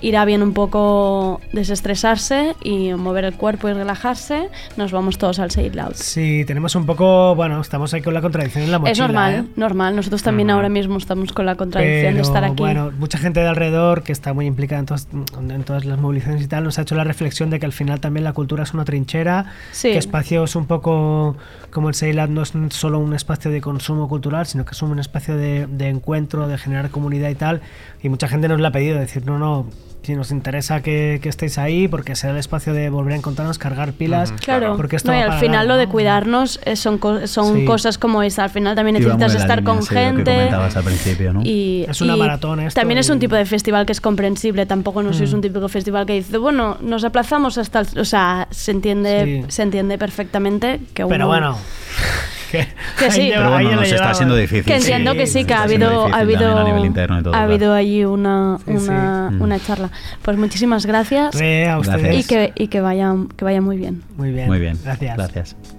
irá bien un poco desestresarse y mover el cuerpo y relajarse. Nos vamos todos al Say Loud. Sí, tenemos un poco, bueno, estamos ahí con la contradicción en la mochila. es normal, ¿eh? normal. Nosotros también ahora mismo estamos con la contradicción de Pero, estar aquí. Bueno, mucha gente de alrededor que está muy implicada en, todas- en todas las movilizaciones y tal, nos ha hecho la reflexión de que al final también la cultura es una trinchera, Sí. que espacios un poco como el Seilab no es solo un espacio de consumo cultural, sino que es un espacio de, de encuentro, de generar comunidad y tal. Y mucha gente nos lo ha pedido, decir, no, no, si nos interesa que, que estéis ahí, porque será el espacio de volver a encontrarnos, cargar pilas, Claro, porque esto no, y al para final lo de ¿no? cuidarnos eh, son, co- son Sí. cosas como esa. Al final también necesitas estar línea, con sí, lo que gente. comentabas al principio, ¿no? Y, Es una y maratón esto También es un tipo de festival que es comprensible. Tampoco no sois Mm. un típico festival que dice, bueno, nos aplazamos hasta. el-". o sea, se entiende, Sí. se entiende perfectamente que uno. Pero bueno, que, sí. lleva- Pero bueno, nos está siendo difícil. Que entiendo que sí, que ha habido, ha habido, también a nivel interno y todo, ha claro. habido allí una, Sí, sí. una, Mm. una charla. Pues muchísimas gracias Re, a Gracias. ustedes. y que, y que, vaya, que vaya muy bien. Muy bien. Muy bien. Gracias. Gracias.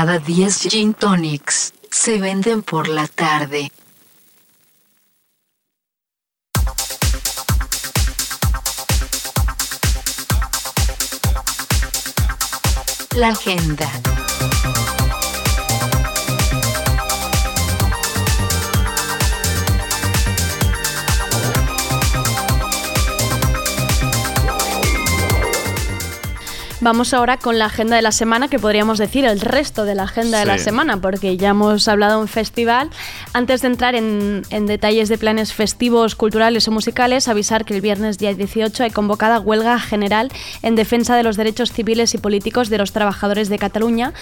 Cada 10 gin tonics se venden por la tarde. La agenda. Vamos ahora con la agenda de la semana, que podríamos decir el resto de la agenda de la semana, porque ya hemos hablado de un festival. Antes de entrar en, en detalles de planes festivos, culturales o musicales, avisar que el viernes día 18 hay convocada huelga general en defensa de los derechos civiles y políticos de los trabajadores de Cataluña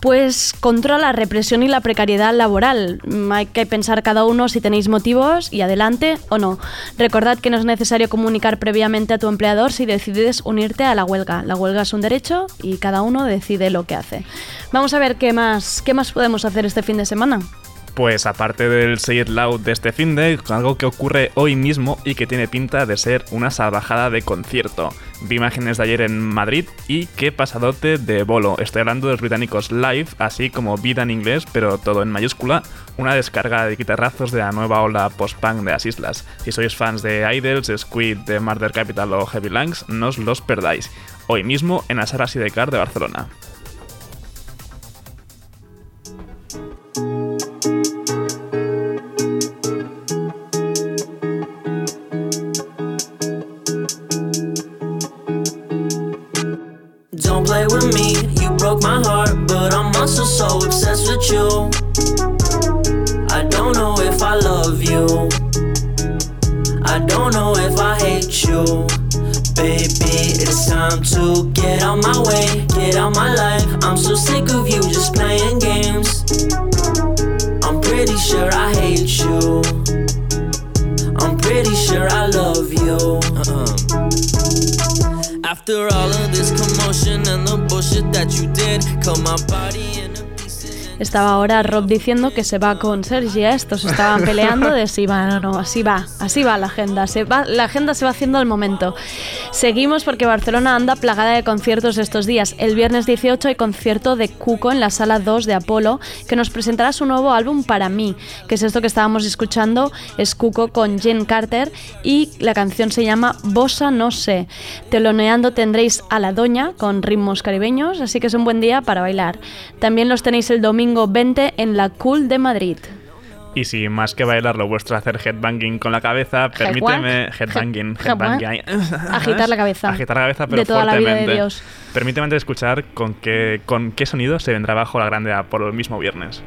Pues contra la represión y la precariedad laboral. Mm, Hay que pensar cada uno si tenéis motivos y adelante o no. Recordad que no es necesario comunicar previamente a tu empleador si decides unirte a la huelga. La huelga es un derecho y cada uno decide lo que hace. Vamos a ver qué más, qué más podemos hacer este fin de semana. Pues aparte del Say It Loud de este fin de, algo que ocurre hoy mismo y que tiene pinta de ser una salvajada de concierto. Vi imágenes de ayer en Madrid y qué pasadote de bolo. Estoy hablando de los británicos Live, así como Vida en inglés, pero todo en mayúscula, una descarga de guitarrazos de la nueva ola post-punk de las islas. Si sois fans de Idols, Squid, de Murder Capital o Heavy Lungs, no os los perdáis. Hoy mismo en la sala Sidecar de Barcelona. Broke my heart, but I'm also so obsessed with you. I don't know if I love you. I don't know if I hate you. Baby, it's time to get out my way, get out my life. I'm so sick of you just playing games. I'm pretty sure I hate you. Estaba ahora Rob diciendo que se va con Sergi a estos estaban peleando de si va o no, así va, así va la agenda, se va, la agenda se va haciendo al momento. Seguimos porque Barcelona anda plagada de conciertos estos días. El viernes 18 hay concierto de Cuco en la sala 2 de Apolo, que nos presentará su nuevo álbum Para mí, que es esto que estábamos escuchando, es Cuco con Jen Carter y la canción se llama Bossa No sé. Teloneando tendréis a La Doña con ritmos caribeños, así que es un buen día para bailar. También los tenéis el domingo 20 en la Cool de Madrid. Y si más que bailar lo vuestro hacer headbanging con la cabeza, permíteme headbanging, Headbang. headbanging. Agitar la cabeza. Agitar la cabeza, pero De toda la vida de fuertemente. Dios. Permíteme escuchar con qué, con qué sonido se vendrá bajo la grande A por el mismo viernes.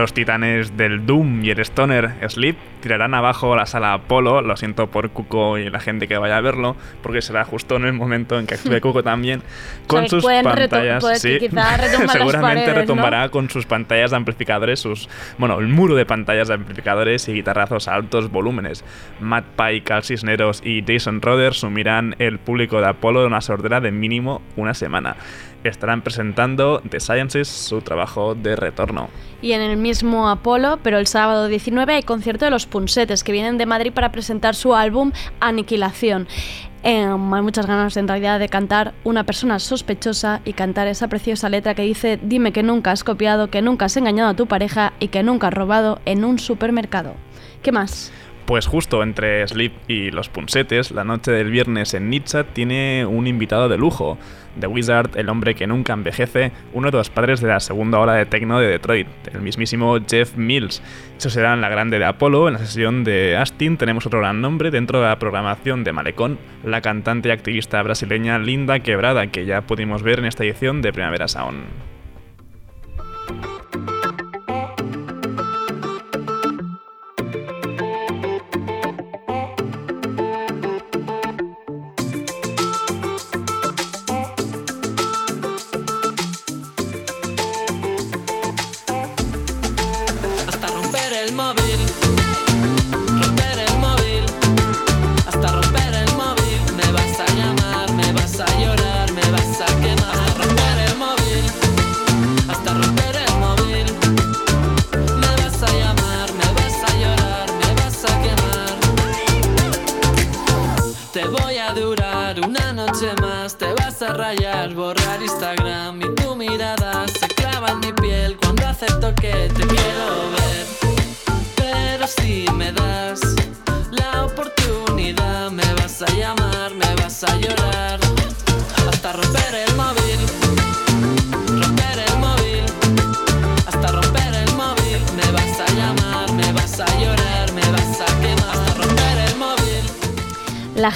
Los titanes del Doom y el Stoner Sleep tirarán abajo la sala Apolo. Lo siento por Cuco y la gente que vaya a verlo, porque será justo en el momento en que actúe [laughs] Cuco también, con que sus pueden reto- pantallas. sí, [laughs] seguramente paredes, ¿no? retumbará con sus pantallas de amplificadores, sus bueno, el muro de pantallas de amplificadores y guitarrazos a altos volúmenes. Matt Pike, Cal Cisneros y Jason Rodgers sumirán el público de Apolo de una sordera de mínimo una semana. Estarán presentando The Sciences, su trabajo de retorno. Y en el mismo Apolo, pero el sábado 19 hay concierto de los Punsetes, que vienen de Madrid para presentar su álbum Aniquilación. Em, hay muchas ganas en realidad de cantar una persona sospechosa y cantar esa preciosa letra que dice dime que nunca has copiado, que nunca has engañado a tu pareja y que nunca has robado en un supermercado. ¿Qué más? Pues justo entre Sleep y los Punsetes, la noche del viernes en Nizza tiene un invitado de lujo. The Wizard, el hombre que nunca envejece, uno de los padres de la segunda ola de techno de Detroit, el mismísimo Jeff Mills. Eso será en la grande de Apolo, en la sesión de Astin tenemos otro gran nombre dentro de la programación de Malecón, la cantante y activista brasileña Linda Quebrada, que ya pudimos ver en esta edición de Primavera Sound.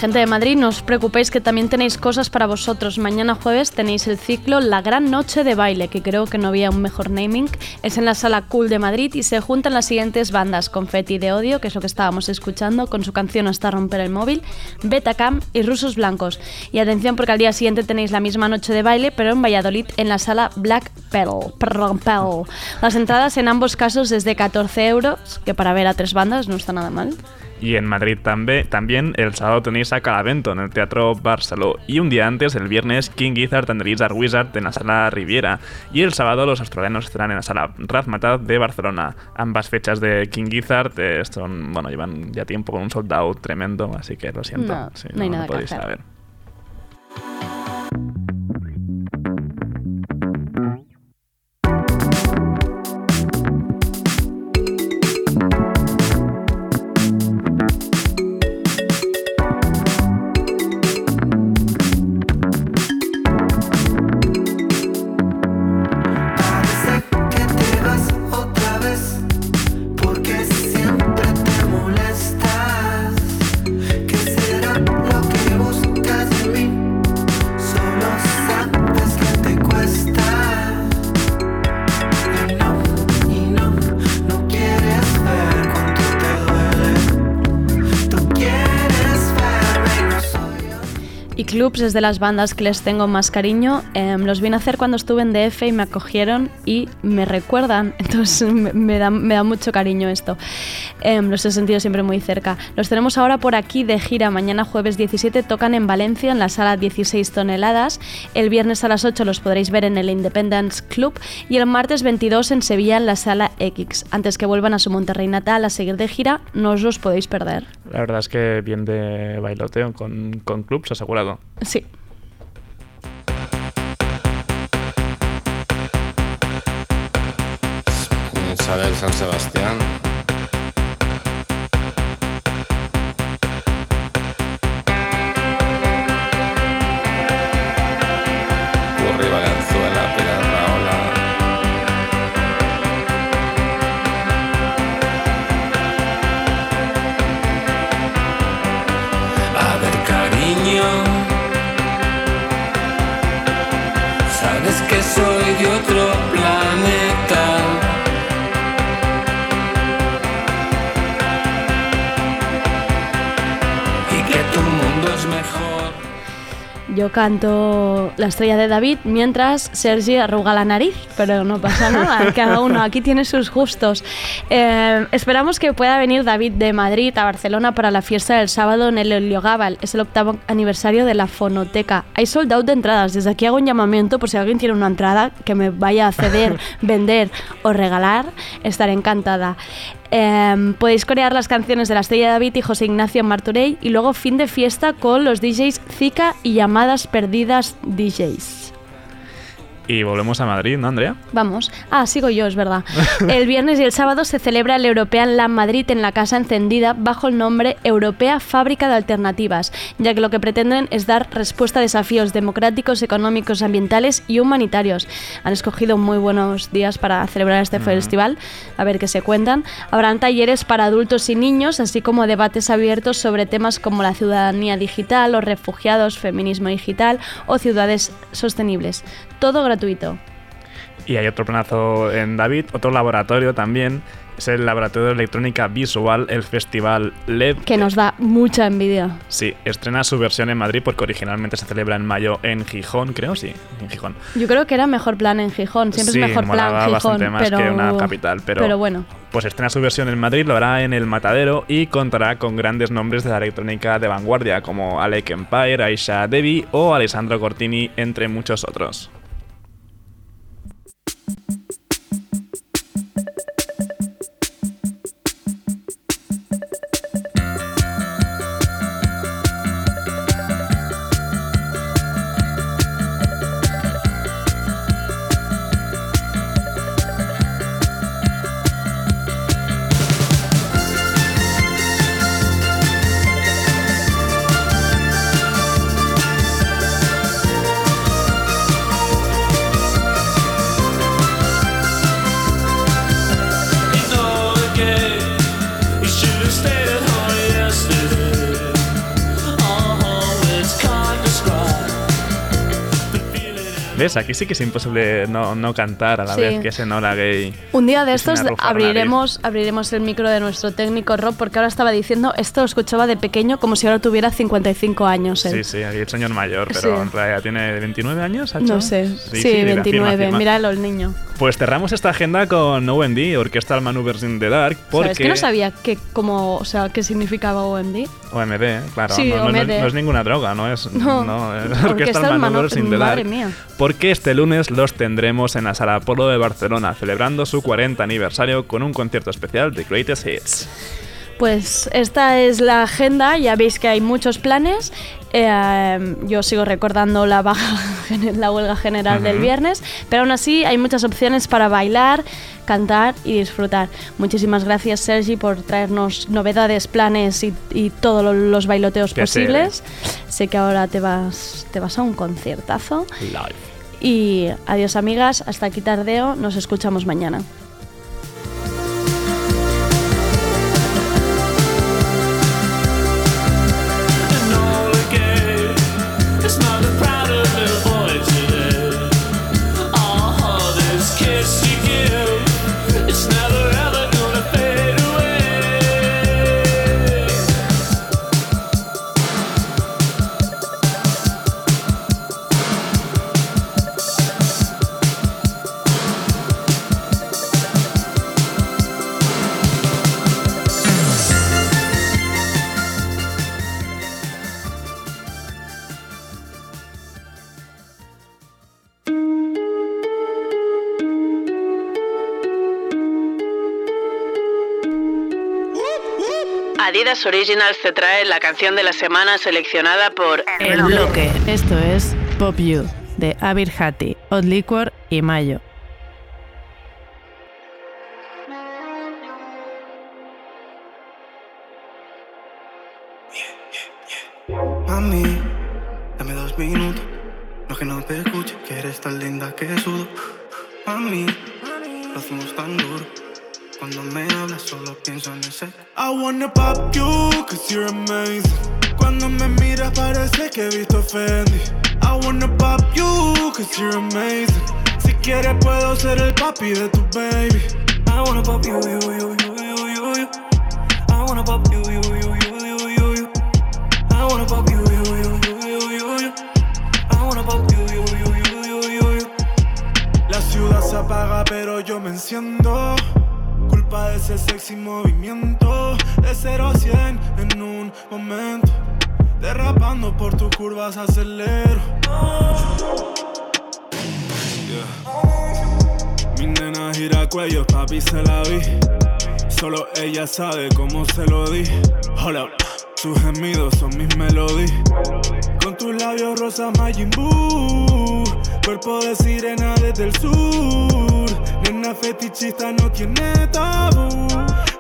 Gente de Madrid, no os preocupéis que también tenéis cosas para vosotros. Mañana jueves tenéis el ciclo La Gran Noche de Baile, que creo que no había un mejor naming. Es en la Sala Cool de Madrid y se juntan las siguientes bandas: Confetti de Odio, que es lo que estábamos escuchando, con su canción Hasta romper el móvil, Betacam y Rusos Blancos. Y atención porque al día siguiente tenéis la misma noche de baile, pero en Valladolid, en la Sala Black Pearl. Las entradas en ambos casos es de 14 euros, que para ver a tres bandas no está nada mal. Y en Madrid también, también el sábado tenéis a Calavento en el Teatro Barceló. Y un día antes, el viernes, King Gizzard and the Lizard Wizard en la Sala Riviera. Y el sábado los australianos estarán en la Sala Razmataz de Barcelona. Ambas fechas de King Gizzard eh, son, bueno, llevan ya tiempo con un sold out tremendo, así que lo siento. No, Sí, no hay nada que podéis hacer. saber. Es de las bandas que les tengo más cariño. Em, los vine a hacer cuando estuve en DF y me acogieron y me recuerdan. [laughs] Entonces me, me da, me da mucho cariño esto. Em, los he sentido siempre muy cerca. Los tenemos ahora por aquí de gira. Mañana jueves 17 tocan en Valencia en la sala 16 toneladas. El viernes a las 8 los podréis ver en el Independence Club. Y el martes 22 en Sevilla en la sala X. Antes que vuelvan a su Monterrey natal a seguir de gira, no os los podéis perder. La verdad es que bien de bailoteo con, con clubs asegurado. Sí. Isabel San Sebastián. Canto La estrella de David mientras Sergi arruga la nariz, pero no pasa nada, cada uno aquí tiene sus gustos. Eh, esperamos que pueda venir David de Madrid a Barcelona para la fiesta del sábado en el Heliogábal. Es el octavo aniversario de la Fonoteca. Hay sold out de entradas. Desde aquí hago un llamamiento por si alguien tiene una entrada que me vaya a ceder, [laughs] vender o regalar. Estaré encantada. Eh, podéis corear las canciones de la Estrella David y José Ignacio Martorell y luego fin de fiesta con los DJs Zika y llamadas perdidas DJs. Y volvemos a Madrid, ¿no, Andrea? Vamos. Ah, sigo yo, es verdad. [laughs] El viernes y el sábado se celebra el European Land Madrid en la Casa Encendida bajo el nombre Europea Fábrica de Alternativas, ya que lo que pretenden es dar respuesta a desafíos democráticos, económicos, ambientales y humanitarios. Han escogido muy buenos días para celebrar este festival, a ver qué se cuentan. Habrán talleres para adultos y niños, así como debates abiertos sobre temas como la ciudadanía digital, los refugiados, feminismo digital o ciudades sostenibles. Todo gratuito. Y hay otro planazo en David, otro laboratorio también. Es el Laboratorio de Electrónica Visual, el Festival LED. Que nos da mucha envidia. Sí, estrena su versión en Madrid porque originalmente se celebra en mayo en Gijón, creo, sí, en Gijón. Yo creo que era mejor plan en Gijón. Siempre sí, es mejor plan Gijón. bastante más pero, que una capital, pero, pero bueno. Pues estrena su versión en Madrid, lo hará en el Matadero y contará con grandes nombres de la electrónica de vanguardia como Alec Empire, Aisha Devi o Alessandro Cortini, entre muchos otros. Thank you. Aquí sí que es imposible no, no cantar a la Sí. vez que ese Nola Gay. Un día de estos abriremos, abriremos el micro de nuestro técnico Rob porque ahora estaba diciendo esto lo escuchaba de pequeño como si ahora tuviera 55 años. él. Sí, sí, aquí el señor mayor, pero Sí. en realidad tiene 29 años. ¿Hacho? No sé. Sí, dile, afirma, 29. afirma. Míralo el niño. Pues cerramos esta agenda con OMD, Orquestal Maneuvers in the Dark, porque... ¿Sabes que no sabía qué, cómo, o sea, qué significaba OMD? OMD, claro, Sí, no, no- no- OMD. no es ninguna droga, no es, No. es Orquestal Orquestal Maneuvers in the Madre mía. Porque este lunes los tendremos en la Sala Apolo de Barcelona, celebrando su 40 aniversario con un concierto especial de Greatest Hits. Pues esta es la agenda, ya veis que hay muchos planes. Eh, yo sigo recordando la, baja, [laughs] la huelga general del viernes, pero aún así hay muchas opciones para bailar, cantar y disfrutar. Muchísimas gracias Sergi por traernos novedades, planes y, y todos lo- los bailoteos Qué posibles. Sé que ahora te vas, te vas a un conciertazo. Y adiós amigas, hasta aquí tardeo, nos escuchamos mañana. Adidas Originals te trae la canción de la semana seleccionada por El bloque. Esto es Pop You, de Abir Hati, Odd Liquor y Mayo. Mami, dame dos minutos. No que no te escuche, que eres tan linda que sudo. Mami, lo hacemos tan duro. Cuando me hablas solo pienso en ese. I wanna pop you, cause you're amazing. Cuando me miras parece que he visto Fendi. I wanna pop you, cause you're amazing. Si quieres puedo ser el papi de tu baby. I wanna pop you, you, you, you, you, you, you. I wanna pop you, you, you, you, you, you, you. I wanna pop you, you, you, you, you, you, you. I wanna pop you, you, you, you, you, you, you. La ciudad se apaga pero yo me enciendo. De ese sexy movimiento. De 0 a 100 en un momento. Derrapando por tus curvas acelero. Yeah. Mi nena gira cuello, papi se la vi. Solo ella sabe cómo se lo di. Hold up. Tus gemidos son mis melodías. Con tus labios rosas Majin Buu. Cuerpo de sirena desde el sur. Nena fetichista no tiene tabú.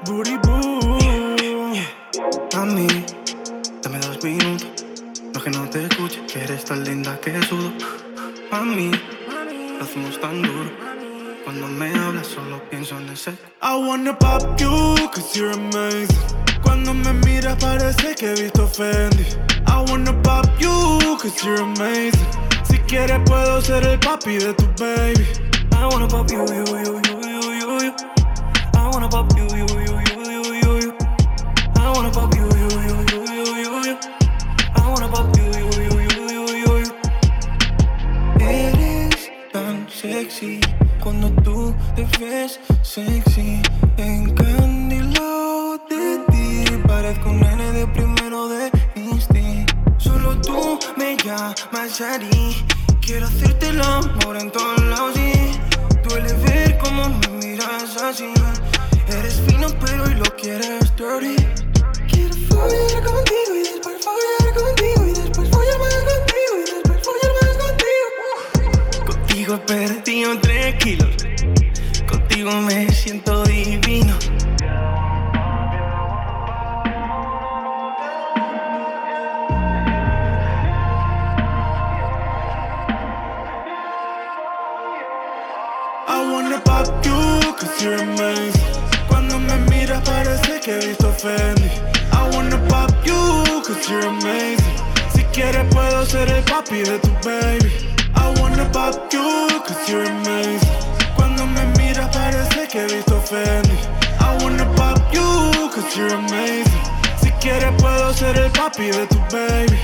Booty boo. Mami, dame dos minutos. No que no te escuche, que eres tan linda que sudo. Mami, lo hacemos tan duro. Cuando me hablas solo pienso en ese. I wanna pop you, cause you're amazing. Cuando me miras parece que he visto Fendi. I wanna pop you, cause you're amazing. Quieres puedo ser el papi de tu baby. I wanna pop you, you, you, you, you, you. I wanna pop you, you, you, you, you, you, you. I wanna pop you, you, you, you, you, you, you. I wanna pop you, you, you, you, you, you, you. Eres tan sexy cuando tú te ves sexy. Encandilado de ti, parezco un nene de primero de instinto. Solo tú me llamas Shari. Quiero hacerte el amor en todos lados y duele ver cómo me miras así. Eres fino pero hoy lo quieres dirty. Quiero follar contigo y después follar contigo y después follar más contigo y después follar más contigo. Contigo he perdido tres kilos. Contigo me siento divino. Cuando me miras parece que he visto Fendi. I wanna pop you, cause you're amazing. Si quieres puedo ser el papi de tu baby. I wanna pop you, cause you're amazing. Cuando me miras parece que he visto Fendi. I wanna pop you, cause you're amazing. Si quieres puedo ser el papi de tu baby.